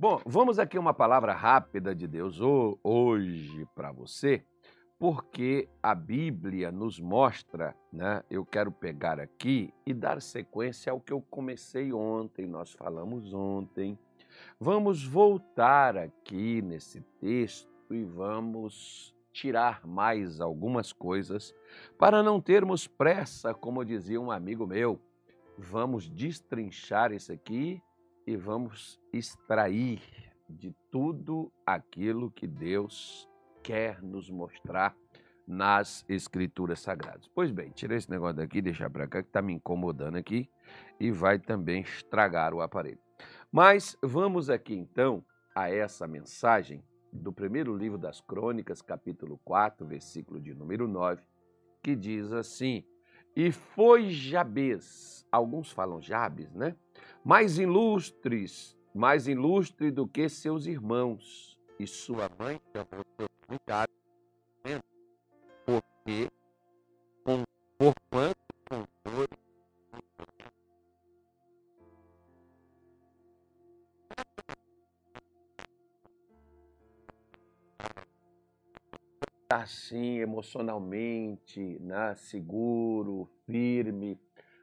Bom, vamos aqui uma palavra rápida de Deus hoje para você, porque a Bíblia nos mostra, né? Eu quero pegar aqui e dar sequência ao que eu comecei ontem, nós falamos ontem. Vamos voltar aqui nesse texto e vamos tirar mais algumas coisas para não termos pressa, como dizia um amigo meu. Vamos destrinchar isso aqui e vamos extrair de tudo aquilo que Deus quer nos mostrar nas Escrituras Sagradas. Pois bem, tira esse negócio daqui, deixar para cá, que está me incomodando aqui e vai também estragar o aparelho. Mas vamos aqui então a essa mensagem do primeiro livro das Crônicas, capítulo 4, versículo de número 9, que diz assim: E foi Jabes, alguns falam Jabes, né? Mais ilustres, mais ilustre do que seus irmãos, e sua mãe chamou seu porque por assim emocionalmente, né, seguro, firme.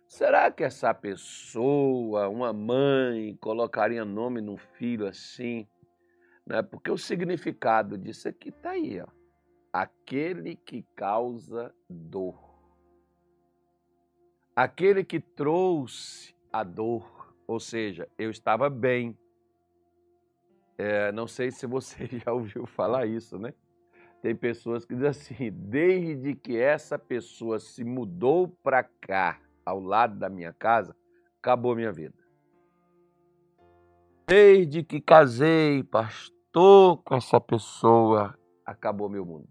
Será que essa pessoa, uma mãe, colocaria nome num filho assim? Né? Porque o significado disso aqui está aí, ó. Aquele que causa dor. Aquele que trouxe a dor. Ou seja, eu estava bem. É, não sei se você já ouviu falar isso, né? Tem pessoas que dizem assim: desde que essa pessoa se mudou para cá, ao lado da minha casa, acabou minha vida. Desde que casei, pastor, com essa pessoa, acabou meu mundo.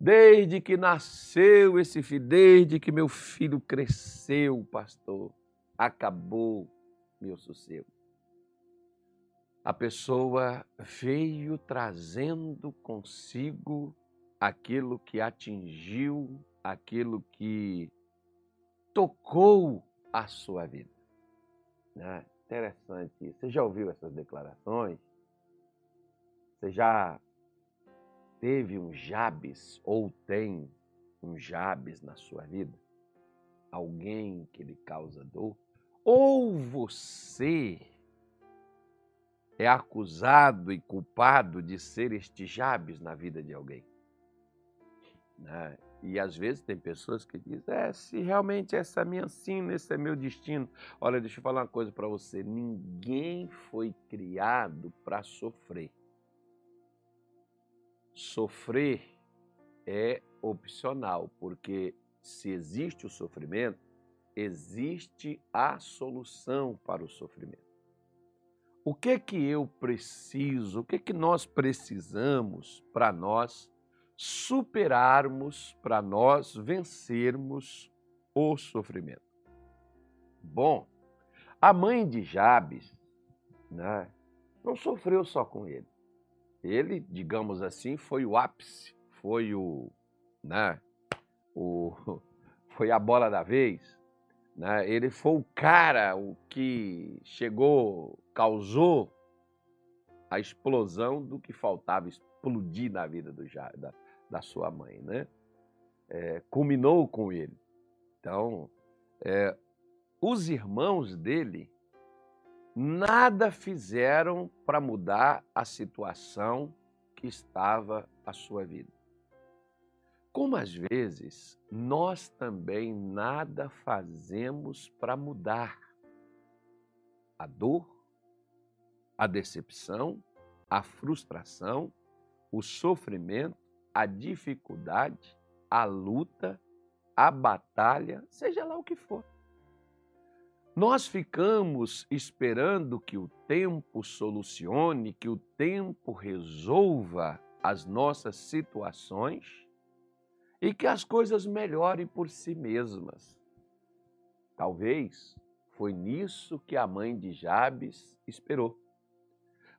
Desde que nasceu esse filho, desde que meu filho cresceu, pastor, acabou meu sossego a pessoa veio trazendo consigo aquilo que atingiu, aquilo que tocou a sua vida. Né? Interessante. Você já ouviu essas declarações? Você já teve um Jabes ou tem um Jabes na sua vida? Alguém que lhe causa dor? Ou você é acusado e culpado de ser este Jabes na vida de alguém. Né? E às vezes tem pessoas que dizem: é, se realmente essa é minha sina, esse é meu destino. Olha, deixa eu falar uma coisa para você: ninguém foi criado para sofrer. Sofrer é opcional, porque se existe o sofrimento, existe a solução para o sofrimento. O que que eu preciso, o que que nós precisamos para nós superarmos, para nós vencermos o sofrimento? Bom, a mãe de Jabes né, não sofreu só com ele. Ele, digamos assim, foi o ápice, foi o, né, o, foi a bola da vez, né? Ele foi o cara o que chegou, causou a explosão do que faltava explodir na vida do, da, da sua mãe. Né? É, culminou com ele. Então, é, os irmãos dele nada fizeram para mudar a situação que estava a sua vida. Como às vezes nós também nada fazemos para mudar a dor, a decepção, a frustração, o sofrimento, a dificuldade, a luta, a batalha, seja lá o que for. Nós ficamos esperando que o tempo solucione, que o tempo resolva as nossas situações e que as coisas melhorem por si mesmas. Talvez foi nisso que a mãe de Jabes esperou.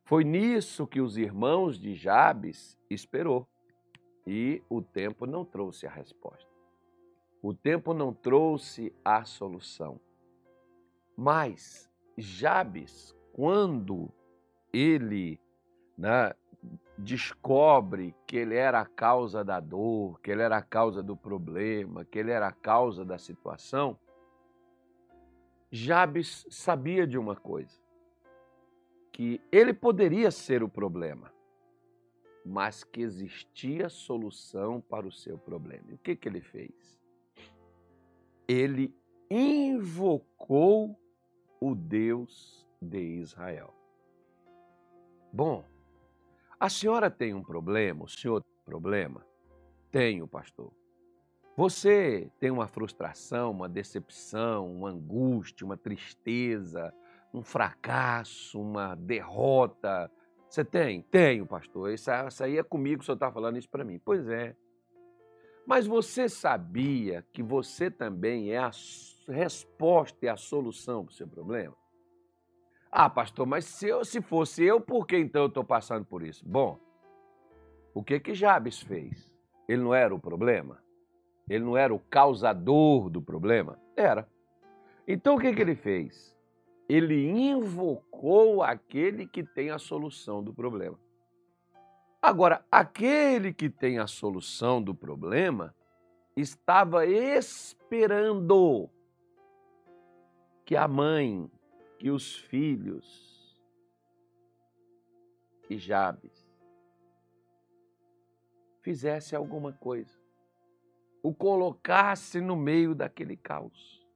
Foi nisso que os irmãos de Jabes esperou. E o tempo não trouxe a resposta. O tempo não trouxe a solução. Mas Jabes, quando ele né, descobre que ele era a causa da dor, que ele era a causa do problema, que ele era a causa da situação, Jabes sabia de uma coisa, que ele poderia ser o problema, mas que existia solução para o seu problema. E o que, que ele fez? Ele invocou o Deus de Israel. Bom, a senhora tem um problema, o senhor tem um problema? Tenho, pastor. Você tem uma frustração, uma decepção, uma angústia, uma tristeza, um fracasso, uma derrota. Você tem? Tenho, pastor. Isso, isso aí é comigo, o senhor está falando isso para mim. Pois é. Mas você sabia que você também é a resposta e a solução para o seu problema? Ah, pastor, mas se, eu, se fosse eu, por que então eu estou passando por isso? Bom, o que que Jabes fez? Ele não era o problema? Ele não era o causador do problema? Era. Então o que, que ele fez? Ele invocou aquele que tem a solução do problema. Agora, aquele que tem a solução do problema estava esperando que a mãe que os filhos que Jabes fizesse alguma coisa, o colocasse no meio daquele caos.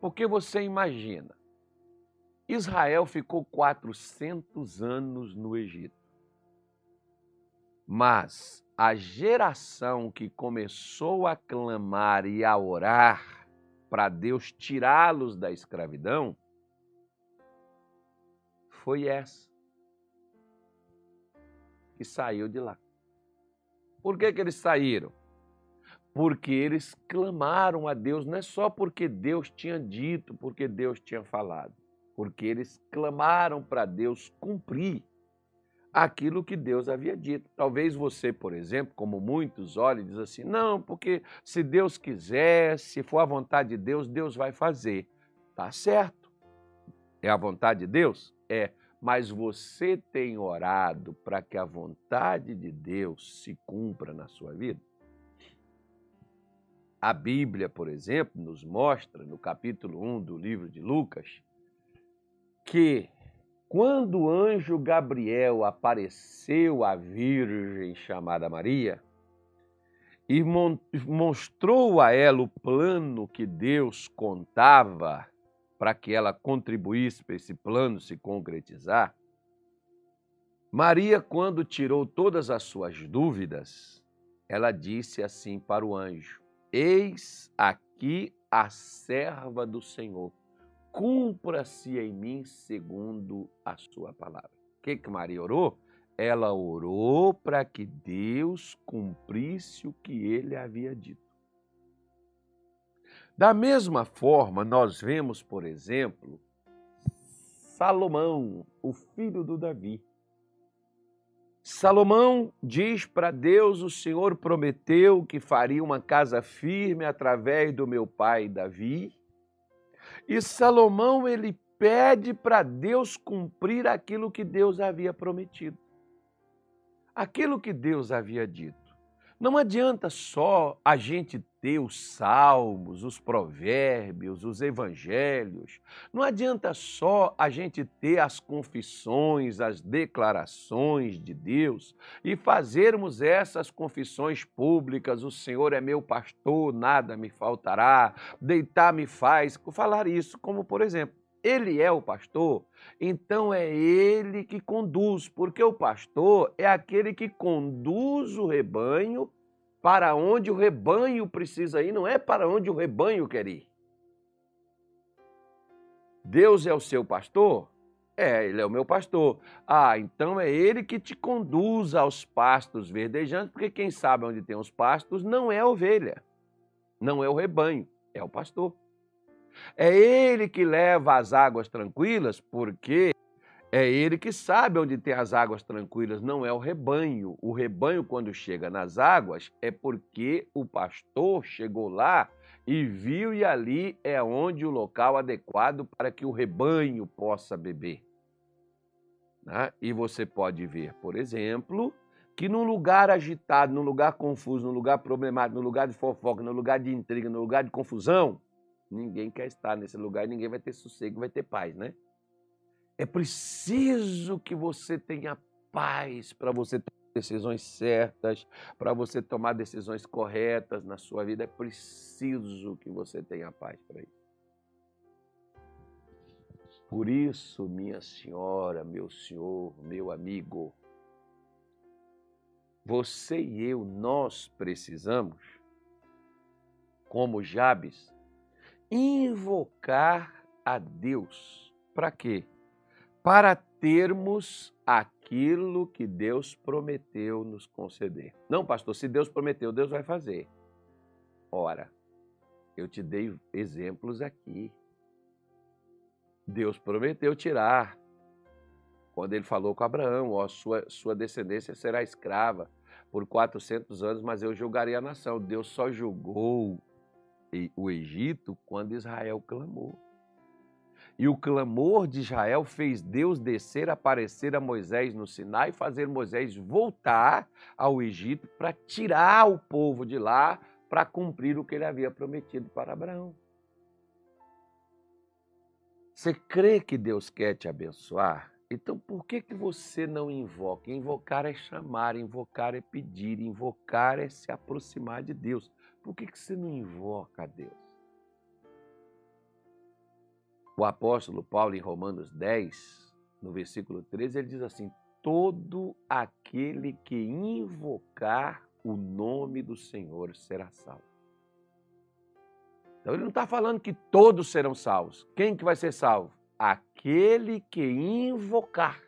Porque você imagina, Israel ficou 400 anos no Egito. Mas a geração que começou a clamar e a orar para Deus tirá-los da escravidão foi essa que saiu de lá. Por que, que eles saíram? Porque eles clamaram a Deus, não é só porque Deus tinha dito, porque Deus tinha falado, porque eles clamaram para Deus cumprir aquilo que Deus havia dito. Talvez você, por exemplo, como muitos olhem e diz assim: não, porque se Deus quiser, se for a vontade de Deus, Deus vai fazer. Tá certo. É a vontade de Deus? É, mas você tem orado para que a vontade de Deus se cumpra na sua vida? A Bíblia, por exemplo, nos mostra, no capítulo 1 do livro de Lucas, que quando o anjo Gabriel apareceu à Virgem chamada Maria e mostrou a ela o plano que Deus contava para que ela contribuísse para esse plano se concretizar, Maria, quando tirou todas as suas dúvidas, ela disse assim para o anjo: Eis aqui a serva do Senhor, cumpra-se em mim segundo a sua palavra. O que, que Maria orou? Ela orou para que Deus cumprisse o que ele havia dito. Da mesma forma, nós vemos, por exemplo, Salomão, o filho do Davi. Salomão diz para Deus: O Senhor prometeu que faria uma casa firme através do meu pai Davi. E Salomão ele pede para Deus cumprir aquilo que Deus havia prometido. Aquilo que Deus havia dito. Não adianta só a gente ter os salmos, os provérbios, os evangelhos. Não adianta só a gente ter as confissões, as declarações de Deus e fazermos essas confissões públicas: o Senhor é meu pastor, nada me faltará, deitar me faz, falar isso, como por exemplo, ele é o pastor, então é ele que conduz, porque o pastor é aquele que conduz o rebanho para onde o rebanho precisa ir, não é para onde o rebanho quer ir. Deus é o seu pastor? É, ele é o meu pastor. Ah, então é ele que te conduz aos pastos verdejantes, porque quem sabe onde tem os pastos não é a ovelha, não é o rebanho, é o pastor. É ele que leva as águas tranquilas, porque é ele que sabe onde tem as águas tranquilas, não é o rebanho. O rebanho, quando chega nas águas, é porque o pastor chegou lá e viu, e ali é onde o local adequado para que o rebanho possa beber. Né? E você pode ver, por exemplo, que num lugar agitado, num lugar confuso, num lugar problemático, num lugar de fofoca, num lugar de intriga, num lugar de confusão, ninguém quer estar nesse lugar e ninguém vai ter sossego, vai ter paz, né? É preciso que você tenha paz para você tomar decisões certas, para você tomar decisões corretas na sua vida. É preciso que você tenha paz para isso. Por isso, minha senhora, meu senhor, meu amigo, você e eu, nós precisamos, como Jabes, invocar a Deus. Para quê? Para termos aquilo que Deus prometeu nos conceder. Não, pastor, se Deus prometeu, Deus vai fazer. Ora, eu te dei exemplos aqui. Deus prometeu tirar. Quando ele falou com Abraão, ó, sua, sua descendência será escrava por 400 anos, mas eu julgarei a nação. Deus só julgou o Egito quando Israel clamou. E o clamor de Israel fez Deus descer, aparecer a Moisés no Sinai fazer Moisés voltar ao Egito para tirar o povo de lá para cumprir o que ele havia prometido para Abraão. Você crê que Deus quer te abençoar? Então por que, que você não invoca? Invocar é chamar, invocar é pedir, invocar é se aproximar de Deus. Por que, que você não invoca a Deus? O apóstolo Paulo, em Romanos 10, no versículo 13, ele diz assim: Todo aquele que invocar o nome do Senhor será salvo. Então ele não está falando que todos serão salvos. Quem que vai ser salvo? aquele que invocar.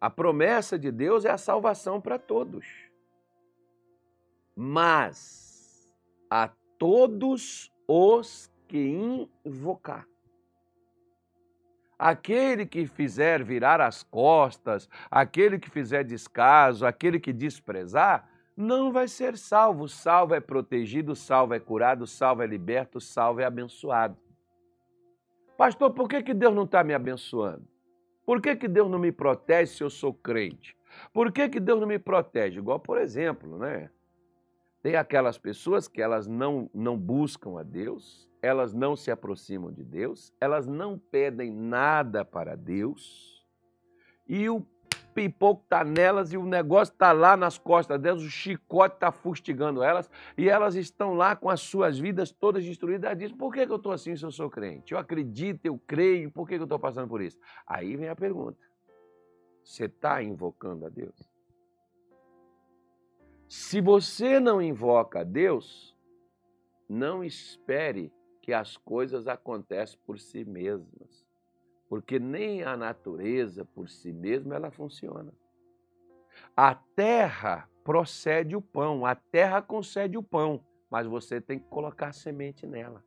A promessa de Deus é a salvação para todos. Mas a todos os que invocar. Aquele que fizer virar as costas, aquele que fizer descaso, aquele que desprezar, não vai ser salvo. Salvo é protegido, salvo é curado, salvo é liberto, salvo é abençoado. Pastor, por que, que Deus não está me abençoando? Por que, que Deus não me protege se eu sou crente? Por que, que Deus não me protege? Igual, por exemplo, né? Tem aquelas pessoas que elas não, não buscam a Deus, elas não se aproximam de Deus, elas não pedem nada para Deus, e o pipoco está nelas e o negócio está lá nas costas delas, o chicote está fustigando elas e elas estão lá com as suas vidas todas destruídas. Diz: por que, que eu estou assim se eu sou crente? Eu acredito, eu creio, por que, que eu estou passando por isso? Aí vem a pergunta: você está invocando a Deus? Se você não invoca a Deus, não espere que as coisas aconteçam por si mesmas porque nem a natureza por si mesma ela funciona. A terra procede o pão, a terra concede o pão, mas você tem que colocar semente nela.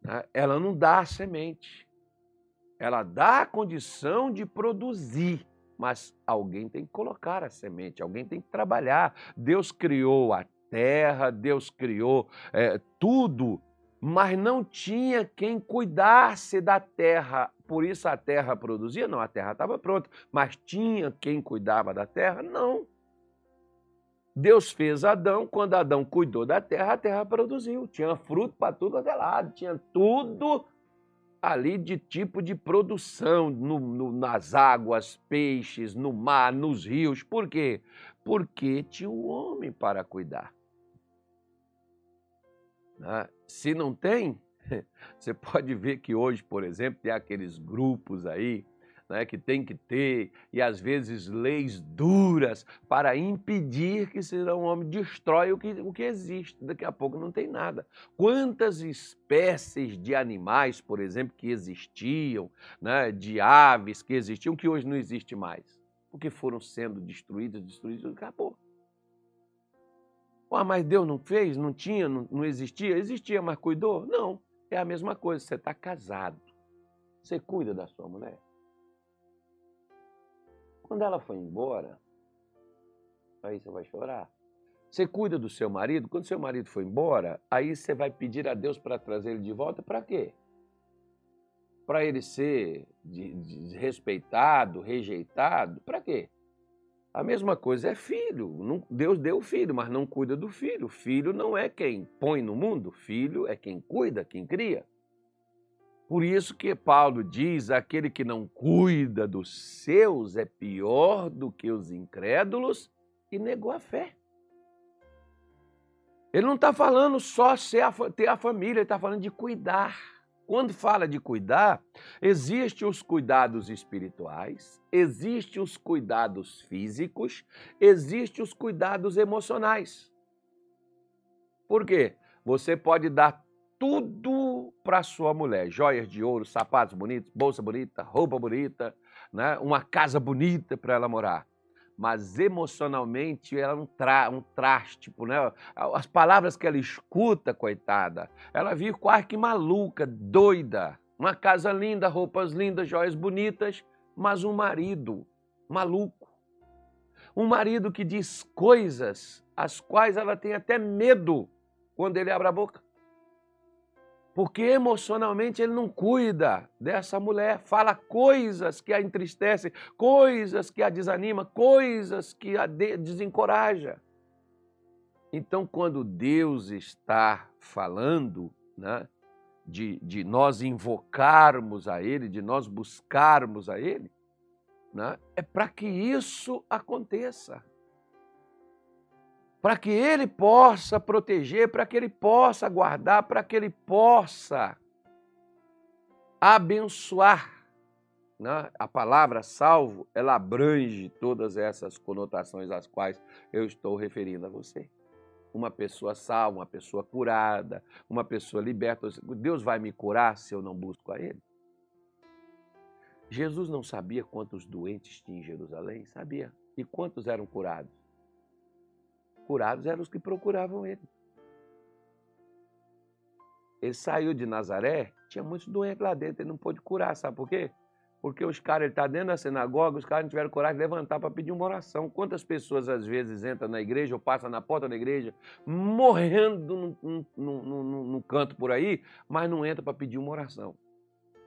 Né? Ela não dá a semente, ela dá a condição de produzir, mas alguém tem que colocar a semente, alguém tem que trabalhar. Deus criou a terra, Deus criou é, tudo mas não tinha quem cuidasse da terra. Por isso a terra produzia? Não, a terra estava pronta. Mas tinha quem cuidava da terra? Não. Deus fez Adão, quando Adão cuidou da terra, a terra produziu. Tinha fruto para tudo até lado, tinha tudo ali de tipo de produção no, no, nas águas, peixes, no mar, nos rios. Por quê? Porque tinha um homem para cuidar. Né? Se não tem, você pode ver que hoje, por exemplo, tem aqueles grupos aí né, que tem que ter, e às vezes leis duras para impedir que um homem destrói o que, o que existe. Daqui a pouco não tem nada. Quantas espécies de animais, por exemplo, que existiam, né, de aves que existiam, que hoje não existe mais? Porque foram sendo destruídas, destruídas, acabou. Ah, mas Deus não fez? Não tinha? Não, não existia? Existia, mas cuidou? Não. É a mesma coisa. Você está casado. Você cuida da sua mulher. Quando ela foi embora, aí você vai chorar. Você cuida do seu marido. Quando seu marido foi embora, aí você vai pedir a Deus para trazer ele de volta. Para quê? Para ele ser desrespeitado, rejeitado? Para quê? A mesma coisa é filho. Deus deu o filho, mas não cuida do filho. Filho não é quem põe no mundo, filho é quem cuida, quem cria. Por isso que Paulo diz: aquele que não cuida dos seus é pior do que os incrédulos e negou a fé. Ele não está falando só ter a família, ele está falando de cuidar. Quando fala de cuidar, existem os cuidados espirituais, existem os cuidados físicos, existem os cuidados emocionais. Por quê? Você pode dar tudo para sua mulher: joias de ouro, sapatos bonitos, bolsa bonita, roupa bonita, né? uma casa bonita para ela morar mas emocionalmente ela é um, tra um traste, tipo, né? As palavras que ela escuta, coitada, ela vive quase que maluca, doida. Uma casa linda, roupas lindas, joias bonitas, mas um marido maluco. Um marido que diz coisas as quais ela tem até medo quando ele abre a boca porque emocionalmente ele não cuida dessa mulher, fala coisas que a entristecem, coisas que a desanima, coisas que a desencoraja. Então, quando Deus está falando, né, de, de nós invocarmos a Ele, de nós buscarmos a Ele, né, é para que isso aconteça para que ele possa proteger, para que ele possa guardar, para que ele possa abençoar. Né? A palavra salvo, ela abrange todas essas conotações às quais eu estou referindo a você. Uma pessoa salva, uma pessoa curada, uma pessoa liberta. Deus vai me curar se eu não busco a Ele? Jesus não sabia quantos doentes tinha em Jerusalém? Sabia. E quantos eram curados? Curados eram os que procuravam ele. Ele saiu de Nazaré, tinha muitos doentes lá dentro, ele não pôde curar, sabe por quê? Porque os caras, ele está dentro da sinagoga, os caras não tiveram coragem de levantar para pedir uma oração. Quantas pessoas às vezes entram na igreja ou passam na porta da igreja, morrendo no, no, no canto por aí, mas não entra para pedir uma oração?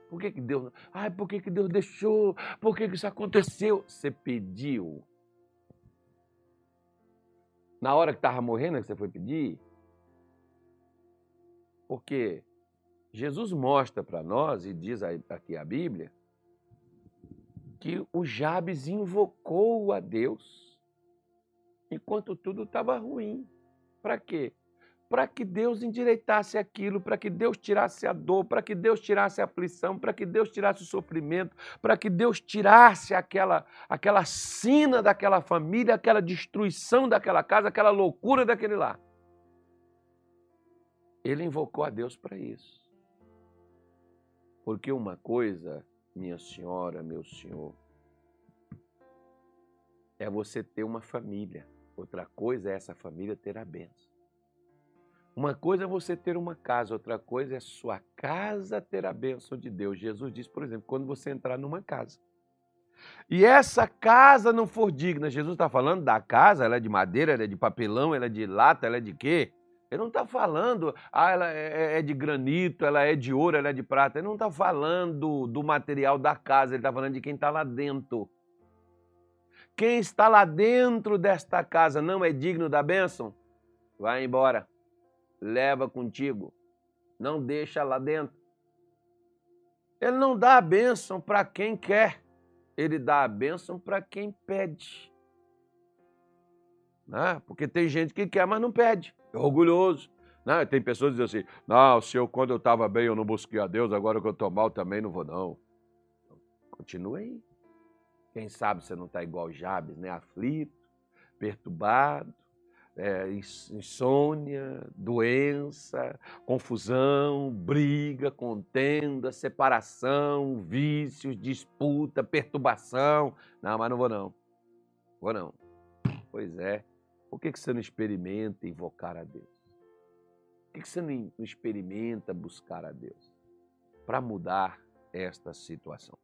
Por que, que Deus. Ai, por que, que Deus deixou? Por que, que isso aconteceu? Você pediu na hora que estava morrendo que você foi pedir? Porque Jesus mostra para nós, e diz aqui a Bíblia, que o Jabes invocou a Deus enquanto tudo estava ruim. Para quê? Para que Deus endireitasse aquilo, para que Deus tirasse a dor, para que Deus tirasse a aflição, para que Deus tirasse o sofrimento, para que Deus tirasse aquela, aquela sina daquela família, aquela destruição daquela casa, aquela loucura daquele lar. Ele invocou a Deus para isso. Porque uma coisa, minha senhora, meu senhor, é você ter uma família. Outra coisa é essa família ter a bênção. Uma coisa é você ter uma casa, outra coisa é sua casa ter a bênção de Deus. Jesus diz, por exemplo, quando você entrar numa casa. E essa casa não for digna, Jesus está falando da casa, ela é de madeira, ela é de papelão, ela é de lata, ela é de quê? Ele não está falando, ah, ela é, é, é de granito, ela é de ouro, ela é de prata. Ele não está falando do material da casa, ele está falando de quem está lá dentro. Quem está lá dentro desta casa não é digno da bênção? Vai embora leva contigo, não deixa lá dentro. Ele não dá a bênção para quem quer, ele dá a bênção para quem pede. Né? Porque tem gente que quer, mas não pede, é orgulhoso. Né? Tem pessoas que dizem assim: não, se eu quando eu estava bem eu não busquei a Deus, agora que eu estou mal também não vou, não. Continua aí. Quem sabe você não está igual Jabes, né? aflito, perturbado, é, insônia, doença, confusão, briga, contenda, separação, vícios, disputa, perturbação. Não, mas não vou não. Vou não. Pois é. Por que, que você não experimenta invocar a Deus? Por que, que você não experimenta buscar a Deus? Para mudar esta situação.